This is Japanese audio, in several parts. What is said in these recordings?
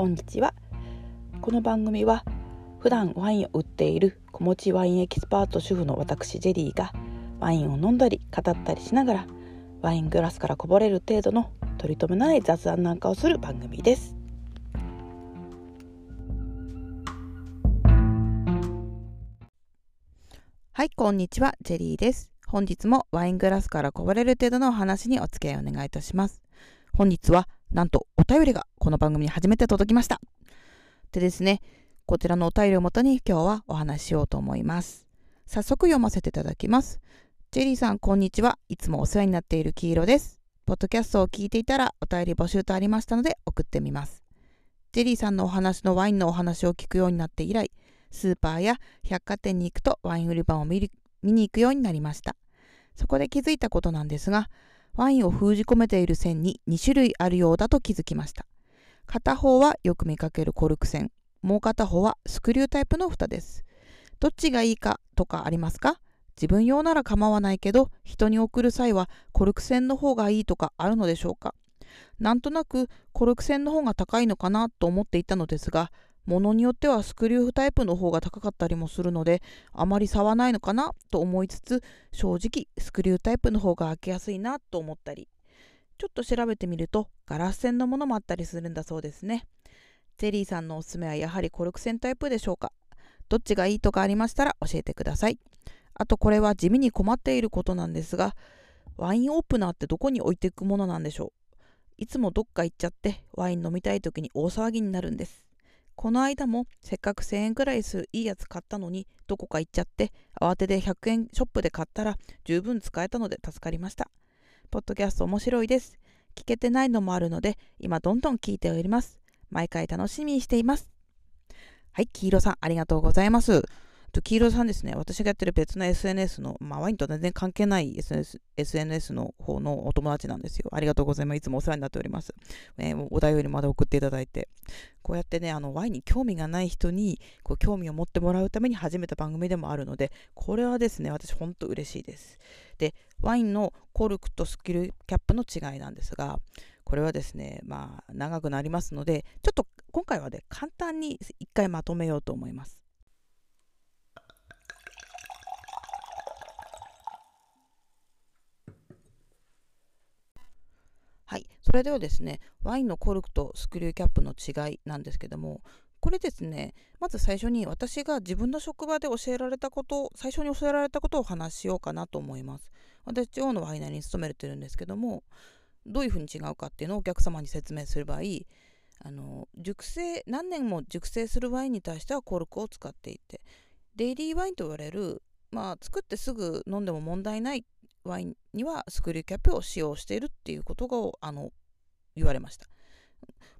こんにちはこの番組は普段ワインを売っている子持ちワインエキスパート主婦の私ジェリーがワインを飲んだり語ったりしながらワイングラスからこぼれる程度の取り留めない雑談なんかをする番組です。はいこんにちはジェリーです。本日もワイングラスからこぼれる程度のお話にお付き合いお願いいたします。本日はなんとお便りがこの番組に初めて届きました。でですね、こちらのお便りをもとに今日はお話ししようと思います。早速読ませていただきます。ジェリーさん、こんにちは。いつもお世話になっている黄色です。ポッドキャストを聞いていたらお便り募集とありましたので送ってみます。ジェリーさんのお話のワインのお話を聞くようになって以来、スーパーや百貨店に行くとワイン売り場を見に行くようになりました。そこで気づいたことなんですが、ワインを封じ込めている線に2種類あるようだと気づきました。片方はよく見かけるコルク線、もう片方はスクリュータイプの蓋です。どっちがいいかとかありますか？自分用なら構わないけど、人に送る際はコルク線の方がいいとかあるのでしょうか？なんとなくコルク線の方が高いのかなと思っていたのですが、ものによってはスクリュータイプの方が高かったりもするのであまり差はないのかなと思いつつ正直スクリュータイプの方が開けやすいなと思ったり。ちょっと調べてみるとガラス線のものもあったりするんだそうですね。ゼリーさんのおすすめはやはりコルク線タイプでしょうか。どっちがいいとかありましたら教えてください。あとこれは地味に困っていることなんですがワインオープナーってどこに置いていくものなんでしょう。いつもどっか行っちゃってワイン飲みたい時に大騒ぎになるんです。この間もせっかく1000円くらいするいいやつ買ったのにどこか行っちゃって慌てて100円ショップで買ったら十分使えたので助かりました。ポッドキャスト面白いです。聞けてないのもあるので今どんどん聞いております。毎回楽しみにしています。はい、黄色さんありがとうございます。と黄色さんですね、私がやってる別の SNS の、まあ、ワインと全然関係ない SNS, SNS の方のお友達なんですよ。ありがとうございます。いつもお世話になっております。えー、お便りまで送っていただいて。こうやってね、あのワインに興味がない人にこう興味を持ってもらうために始めた番組でもあるので、これはですね、私本当嬉しいです。で、ワインのコルクとスキルキャップの違いなんですが、これはですね、まあ、長くなりますので、ちょっと今回はね、簡単に一回まとめようと思います。はい、それではですね、ワインのコルクとスクリューキャップの違いなんですけども、これですね、まず最初に私が自分の職場で教えられたこと、最初に教えられたことをお話しようかなと思います。私、地方のワイナリーに勤めてるんですけども、どういうふうに違うかっていうのをお客様に説明する場合、あの熟成何年も熟成するワインに対してはコルクを使っていてデイリーワインと言われる、まあ、作ってすぐ飲んでも問題ないワインにはスクリューキャップを使用しているっていうことがあの言われました。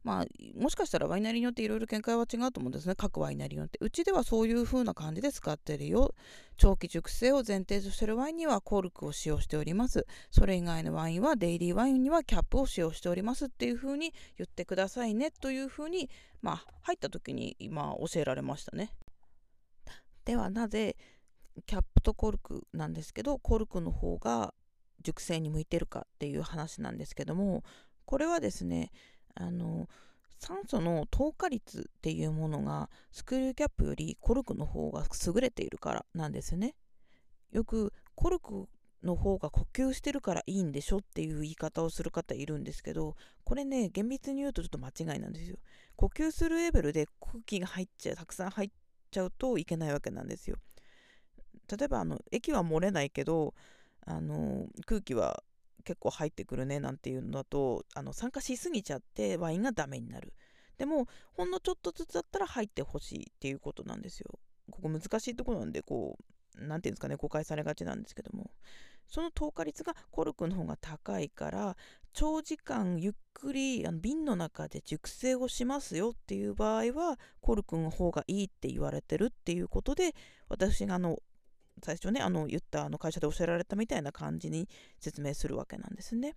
まあ、もしかしたらワイナリーによっていろいろ見解は違うと思うんですね。各ワイナリーによって。うちではそういう風な感じで使ってるよ。長期熟成を前提としてるワインにはコルクを使用しております。それ以外のワインはデイリーワインにはキャップを使用しておりますっていう風に言ってくださいねという風に、まあ、入った時に今教えられましたね。ではなぜキャップとコルクなんですけどコルクの方が熟成に向いてるかっていう話なんですけどもこれはですねあの酸素の透過率っていうものがスクリューキャップよりコルクの方が優れているからなんですね。よくコルクの方が呼吸してるからいいんでしょっていう言い方をする方いるんですけどこれね厳密に言うとちょっと間違いなんですよ。呼吸するレベルで空気が入っちゃうたくさん入っちゃうといけないわけなんですよ。例えばあの液は漏れないけどあの空気は結構入ってくるねなんていうのだとあの酸化しすぎちゃってワインがダメになる。でもほんのちょっとずつだったら入ってほしいっていうことなんですよ。ここ難しいところなんでこう何て言うんですかね誤解されがちなんですけども。その透過率がコルクの方が高いから長時間ゆっくりあの瓶の中で熟成をしますよっていう場合はコルクの方がいいって言われてるっていうことで私があの最初ねあの言ったあの会社で教えられたみたいな感じに説明するわけなんですね。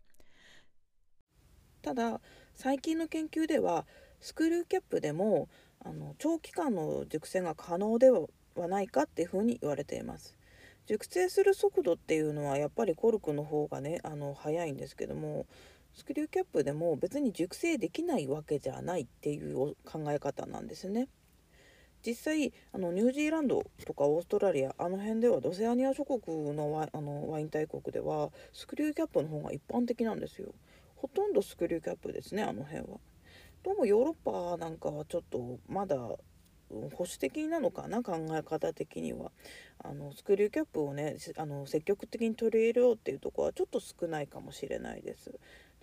ただ最近の研究ではスクリューキャップでもあの長期間の熟成が可能ではないかっていうふうに言われています。熟成する速度っていうのはやっぱりコルクの方がねあの速いんですけどもスクリューキャップでも別に熟成できないわけじゃないっていう考え方なんですね。実際あのニュージーランドとかオーストラリアあの辺ではドセアニア諸国のワあのワイン大国ではスクリューキャップの方が一般的なんですよ。ほとんどスクリューキャップですねあの辺は。どうもヨーロッパなんかはちょっとまだ保守的なのかな考え方的には。あのスクリューキャップをねあの積極的に取り入れようっていうとこはちょっと少ないかもしれないです。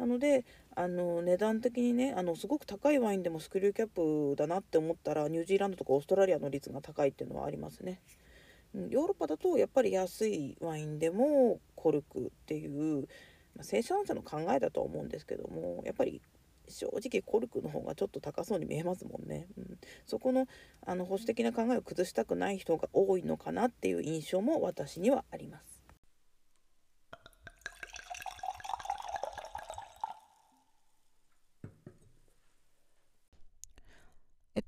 なのであの値段的にねあのすごく高いワインでもスクリューキャップだなって思ったらニュージーランドとかオーストラリアの率が高いっていうのはありますね。ヨーロッパだとやっぱり安いワインでもコルクっていう、まあ、生産者の考えだとは思うんですけどもやっぱり正直コルクの方がちょっと高そうに見えますもんね、うん、そこのあの保守的な考えを崩したくない人が多いのかなっていう印象も私にはあります。えっ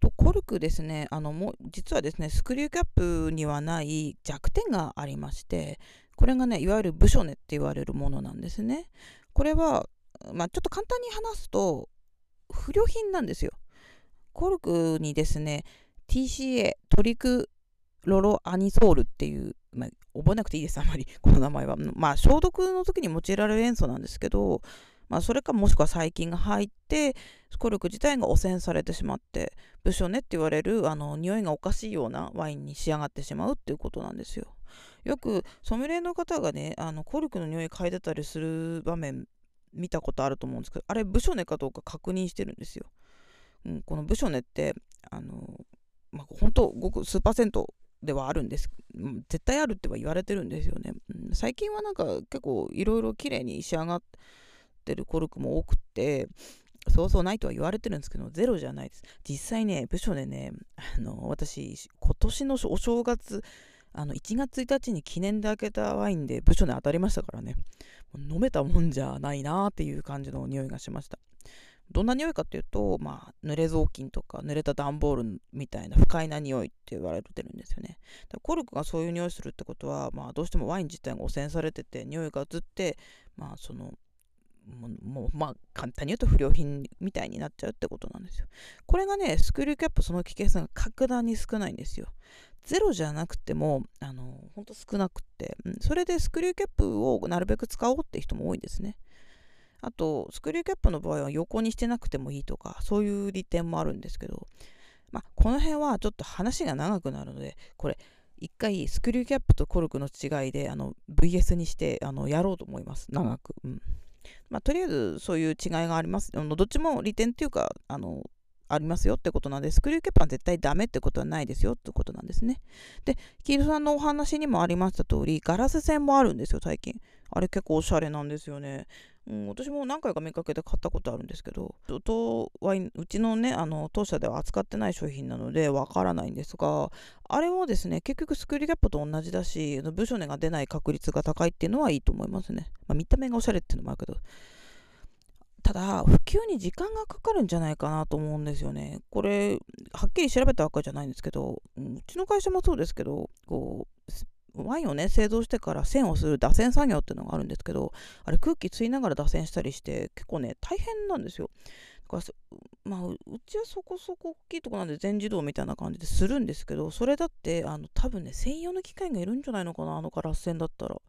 と、コルクですね、あのも実はですね、スクリューキャップにはない弱点がありまして、これがね、いわゆるブショネって言われるものなんですね。これは、まあ、ちょっと簡単に話すと、不良品なんですよ。コルクにですね、TCA、トリクロロアニソールっていう、まあ、覚えなくていいです、あまり、この名前は。まあ、消毒の時に用いられる塩素なんですけど、まあ、それかもしくは細菌が入ってコルク自体が汚染されてしまってブショネって言われるあの匂いがおかしいようなワインに仕上がってしまうっていうことなんですよ。よくソムリエの方がねあのコルクの匂い嗅いでたりする場面見たことあると思うんですけどあれブショネかどうか確認してるんですよ。うん、このブショネってあの、まあ、本当ごく数パーセントではあるんです絶対あるっては言われてるんですよね、うん、最近はなんか結構いろいろ綺麗に仕上がってってるコルクも多くて、そうそうないとは言われてるんですけど、ゼロじゃないです。実際ね、部署でね、あの私、今年のお正月、あの1月1日に記念で開けたワインで部署で当たりましたからね、飲めたもんじゃないなっていう感じの匂いがしました。どんな匂いかっていうと、まあ、濡れ雑巾とか濡れた段ボールみたいな不快な匂いって言われてるんですよね。だコルクがそういう匂いするってことは、まあ、どうしてもワイン自体が汚染されてて匂いが移って、まあ、そのもうまあ簡単に言うと不良品みたいになっちゃうってことなんですよ。これがね、スクリューキャップその危険性が格段に少ないんですよ。ゼロじゃなくても、あの、ほんと少なくて、うん、それでスクリューキャップをなるべく使おうって人も多いですね。あと、スクリューキャップの場合は横にしてなくてもいいとか、そういう利点もあるんですけど、まあ、この辺はちょっと話が長くなるので、これ、一回スクリューキャップとコルクの違いであの VS にしてあのやろうと思います。長く。うんまあ、とりあえずそういう違いがあります。あのどっちも利点っていうか、あのありますよってことなんで、スクリューキャップは絶対ダメってことはないですよってことなんですね。で、黄色さんのお話にもありました通り、ガラス線もあるんですよ、最近。あれ結構おしゃれなんですよね。うん、私も何回か見かけて買ったことあるんですけど、ワインうちのね、あの当社では扱ってない商品なのでわからないんですが、あれもですね、結局スクリューキャップと同じだし、ブショネが出ない確率が高いっていうのはいいと思いますね。まあ、見た目がおしゃれっていうのもあるけど。ただ、普及に時間がかかるんじゃないかなと思うんですよね。これ、はっきり調べたわけじゃないんですけど、うちの会社もそうですけど、こう、ワインをね製造してから栓をする打栓作業っていうのがあるんですけどあれ空気吸いながら打栓したりして結構ね大変なんですよ。だからまあうちはそこそこ大きいとこなんで全自動みたいな感じでするんですけどそれだってあの多分ね専用の機械がいるんじゃないのかなあのガラス栓だったら。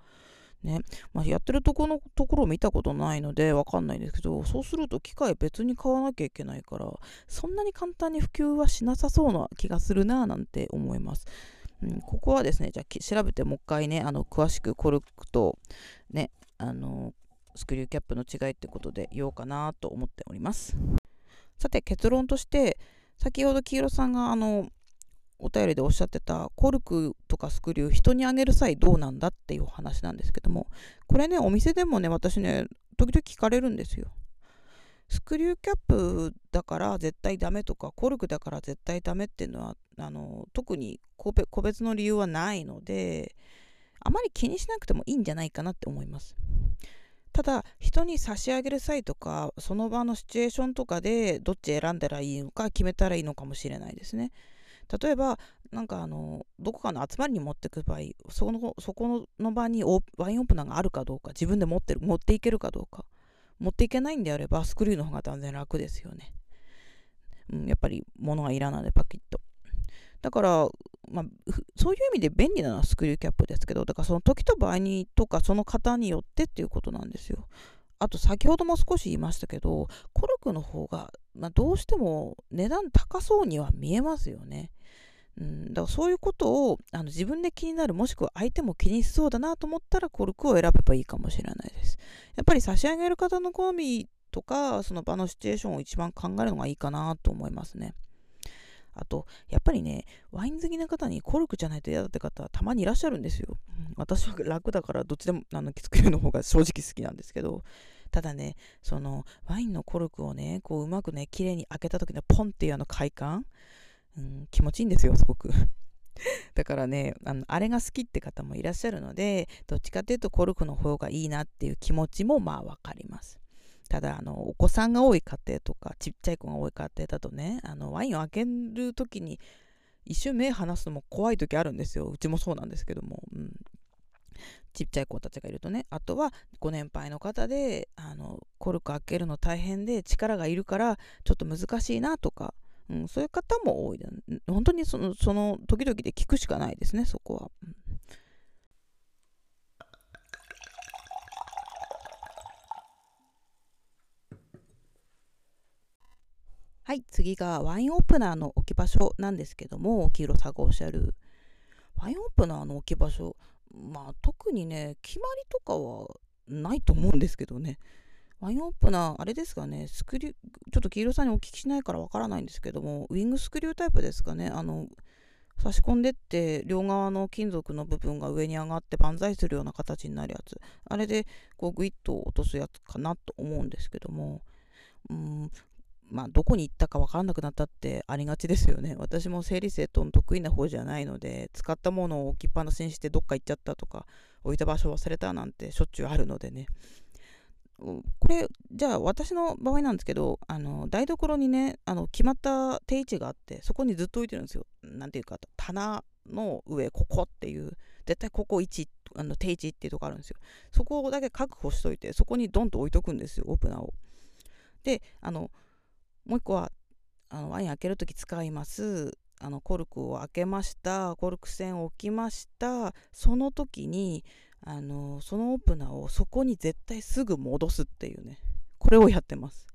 ね、まあ、やってるとこのところを見たことないのでわかんないんですけどそうすると機械別に買わなきゃいけないからそんなに簡単に普及はしなさそうな気がするななんて思います。うん、ここはですね、じゃあ調べてもう一回ね、あの詳しくコルクとね、あのスクリューキャップの違いってことで言おうかなと思っております。さて結論として、先ほど黄色さんがあのお便りでおっしゃってたコルクとかスクリュー人にあげる際どうなんだっていう話なんですけどもこれねお店でもね私ね時々聞かれるんですよスクリューキャップだから絶対ダメとかコルクだから絶対ダメっていうのはあの特に個別の理由はないのであまり気にしなくてもいいんじゃないかなって思います。ただ人に差し上げる際とかその場のシチュエーションとかでどっち選んだらいいのか決めたらいいのかもしれないですね。例えばなんかあのどこかの集まりに持ってく場合そのそこの場にワインオープナーがあるかどうか自分で持ってる持っていけるかどうか。持っていけないんであればスクリューの方が断然楽ですよね。うん、やっぱり物がいらないのでパキッと。だから、まあ、そういう意味で便利なのはスクリューキャップですけど、だからその時と場合にとかその方によってっていうことなんですよ。あと先ほども少し言いましたけど、コルクの方が、まあ、どうしても値段高そうには見えますよね。うん、だからそういうことをあの自分で気になるもしくは相手も気にしそうだなと思ったらコルクを選べばいいかもしれないです。やっぱり差し上げる方の好みとかその場のシチュエーションを一番考えるのがいいかなと思いますね。あと、やっぱりね、ワイン好きな方にコルクじゃないと嫌だって方はたまにいらっしゃるんですよ。うん、私は楽だからどっちでもあの作るの方が正直好きなんですけど、ただね、そのワインのコルクをね、こううまくね、綺麗に開けた時のポンっていうあの快感、うん、気持ちいいんですよ、すごく。だからねあの、あれが好きって方もいらっしゃるので、どっちかっていうとコルクの方がいいなっていう気持ちもまあわかります。ただあの、お子さんが多い家庭とか、ちっちゃい子が多い家庭だとね、あのワインを開ける時に一瞬目離すのも怖い時あるんですよ。うちもそうなんですけども。うん、ちっちゃい子たちがいるとね。あとは、ご年配の方で、あの、コルク開けるの大変で力がいるから、ちょっと難しいなとか、うん、そういう方も多い。本当にその、その時々で聞くしかないですね、そこは。はい、次がワインオープナーの置き場所なんですけども、黄色さんがおっしゃる。ワインオープナーの置き場所、まあ特にね、決まりとかはないと思うんですけどね。ワインオープナー、あれですかね、スクリュー、ちょっと黄色さんにお聞きしないからわからないんですけども、ウィングスクリュータイプですかね、あの、差し込んでって両側の金属の部分が上に上がって万歳するような形になるやつ。あれでこうグイッと落とすやつかなと思うんですけども。うんまあどこに行ったか分からなくなったってありがちですよね。私も整理整頓得意な方じゃないので使ったものを置きっぱなしにしてどっか行っちゃったとか置いた場所忘れたなんてしょっちゅうあるのでね。これじゃあ私の場合なんですけどあの台所にねあの決まった定位置があってそこにずっと置いてるんですよ。なんていうか棚の上ここっていう絶対ここ1あの定位置っていうとこあるんですよ。そこだけ確保しといてそこにドンと置いとくんですよオープナーを。であのもう一個はあのワイン開ける時使いますあのコルクを開けましたコルク栓を置きましたその時にあのそのオープナーをそこに絶対すぐ戻すっていうね。これをやってます、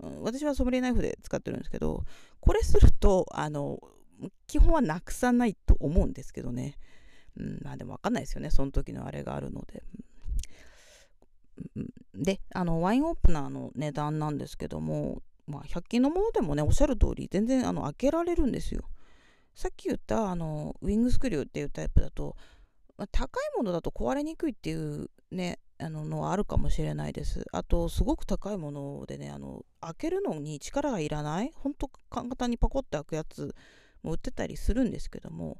うん、私はソムリエナイフで使ってるんですけどこれするとあの基本はなくさないと思うんですけどね、うん、まあでも分かんないですよね。その時のあれがあるので、うん、であのワインオープナーの値段なんですけどもまあ100均のものでもねおっしゃる通り全然あの開けられるんですよ。さっき言ったあのウィングスクリューっていうタイプだと、高いものだと壊れにくいっていうねあののはあるかもしれないです。あとすごく高いものでねあの開けるのに力がいらないほんと簡単にパコって開くやつも売ってたりするんですけども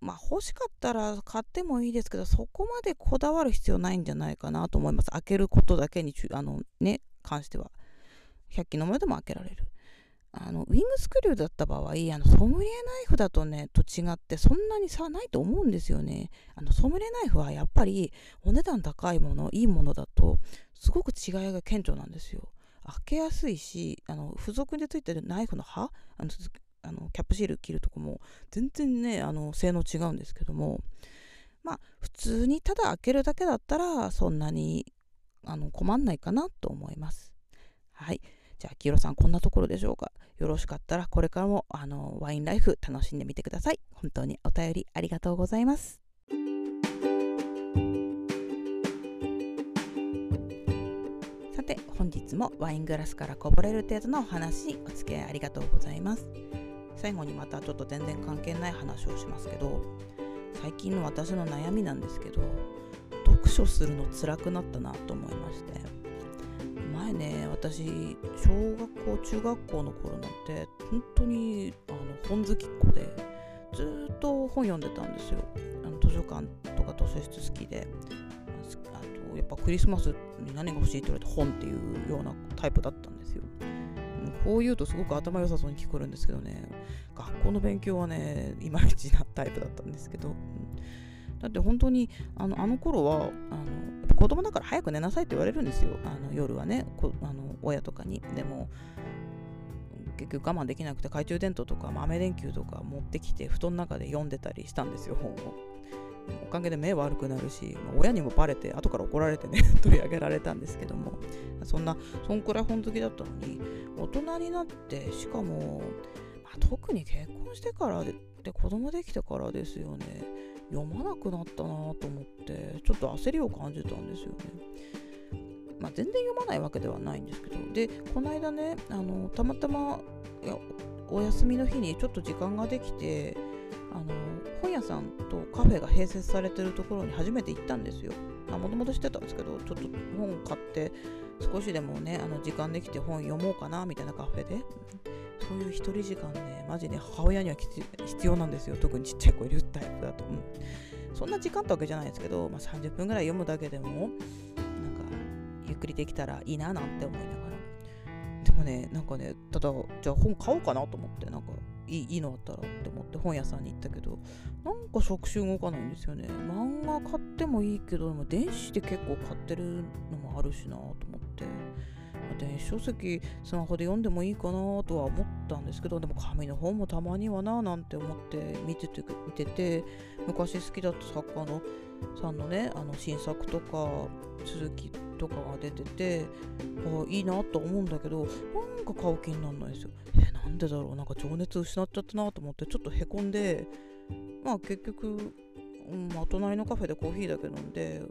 まあ欲しかったら買ってもいいですけどそこまでこだわる必要ないんじゃないかなと思います。開けることだけにあのね関しては100均のものでも開けられる。あのウィングスクリューだった場合あのソムリエナイフだとねと違ってそんなに差ないと思うんですよね。あのソムリエナイフはやっぱりお値段高いものいいものだとすごく違いが顕著なんですよ。開けやすいしあの付属でついてるナイフの刃あのあのキャップシール切るとこも全然ねあの性能違うんですけどもまあ普通にただ開けるだけだったらそんなにあの困んないかなと思います。はい。じゃあ、黄色さん、こんなところでしょうか。よろしかったら、これからも、あの、ワインライフ楽しんでみてください。本当にお便りありがとうございます。さて、本日もワイングラスからこぼれる程度のお話お付き合いありがとうございます。最後にまたちょっと全然関係ない話をしますけど、最近の私の悩みなんですけど、読書するの辛くなったなと思いまして。前ね私小学校中学校の頃なんて本当にあの本好きっ子でずっと本読んでたんですよ。あの図書館とか図書室好きで。あとやっぱクリスマスに何が欲しいって言われて本っていうようなタイプだったんですよ。こう言うとすごく頭良さそうに聞こえるんですけどね。学校の勉強はねいまいちなタイプだったんですけど、だって本当にあのあの頃はあの子供だから早く寝なさいって言われるんですよ。あの夜はねあの親とかに。でも結局我慢できなくて懐中電灯とか豆電球とか持ってきて布団の中で読んでたりしたんですよ本を。おかげで目悪くなるし、まあ、親にもバレて後から怒られてね 取り上げられたんですけども。そんなそんくらい本好きだったのに大人になってしかも、まあ、特に結婚してからでで子供できてからですよね。読まなくなったなと思ってちょっと焦りを感じたんですよね。まあ、全然読まないわけではないんですけどでこの間ねあのたまたまお休みの日にちょっと時間ができてあの本屋さんとカフェが併設されてるところに初めて行ったんですよ。もともと知ってたんですけどちょっと本買って少しでもねあの時間できて本読もうかなみたいなカフェでそういう一人時間ねマジね母親には必要なんですよ。特にちっちゃい子いるタイプだと、うん、そんな時間ってわけじゃないですけど、まあ、30分ぐらい読むだけでもなんかゆっくりできたらいいななんて思いながら。でもねなんかねただじゃあ本買おうかなと思ってなんかいいいいのあったらって思って本屋さんに行ったけどなんか触手動かないんですよね。漫画買ってもいいけどでも電子で結構買ってるのもあるしなと思って。電子書籍スマホで読んでもいいかなとは思ったんですけどでも紙の本もたまにはななんて思って見てて見てて昔好きだった作家のさんのねあの新作とか続きとかが出ててあいいなと思うんだけどなんか買う気にならないですよえなんでだろうなんか情熱失っちゃったなと思ってちょっとへこんでまあ結局、まあ、隣のカフェでコーヒーだけ飲んで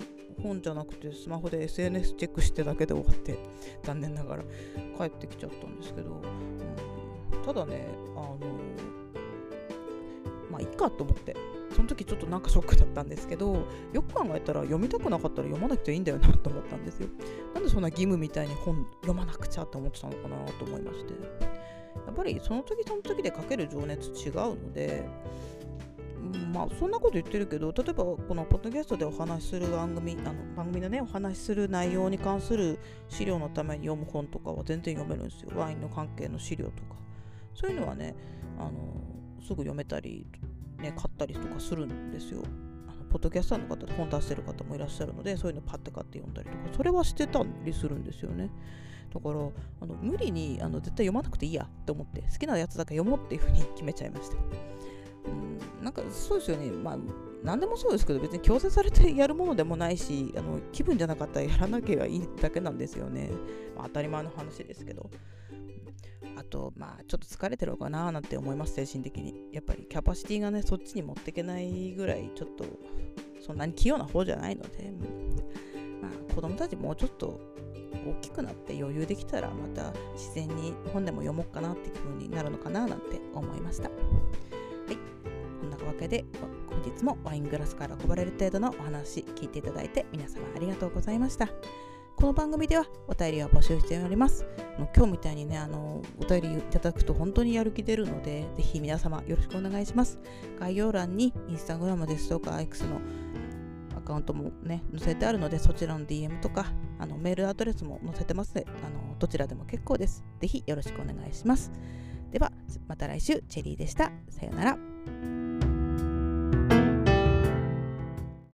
本じゃなくてスマホで SNS チェックしてだけで終わって残念ながら帰ってきちゃったんですけど、うん、ただねあのまあいっかと思ってその時ちょっとなんかショックだったんですけどよく考えたら読みたくなかったら読まなくていいんだよなと思ったんですよ。なんでそんな義務みたいに本読まなくちゃって思ってたのかなと思いまして。やっぱりその時その時でかける情熱違うのでまあそんなこと言ってるけど例えばこのポッドキャストでお話しする番組あの番組でねお話しする内容に関する資料のために読む本とかは全然読めるんですよ。ワインの関係の資料とか。そういうのはねあのすぐ読めたり、ね、買ったりとかするんですよ。あのポッドキャスターの方で本出してる方もいらっしゃるのでそういうのパッて買って読んだりとかそれはしてたりするんですよね。だからあの無理にあの絶対読まなくていいやって思って好きなやつだけ読もうっていうふうに決めちゃいました。うん、なんかそうですよね、まあ、何でもそうですけど、別に強制されてやるものでもないし、あの気分じゃなかったらやらなきゃいいだけなんですよね。まあ、当たり前の話ですけど。あと、まあ、ちょっと疲れてるのかななんて思います、精神的に。やっぱりキャパシティがね、そっちに持っていけないぐらい、ちょっと、そんなに器用な方じゃないので、まあ、子供たちもうちょっと大きくなって余裕できたら、また自然に本でも読もうかなっていう風になるのかななんて思いました。わけで本日もワイングラスからこぼれる程度のお話聞いていただいて皆様ありがとうございました。この番組ではお便りを募集しております。今日みたいにねあのお便りいただくと本当にやる気出るのでぜひ皆様よろしくお願いします。概要欄にインスタグラムですとか X のアカウントもね載せてあるのでそちらの DM とかあのメールアドレスも載せてますのであのどちらでも結構です。ぜひよろしくお願いします。ではまた来週。チェリーでした。さようなら。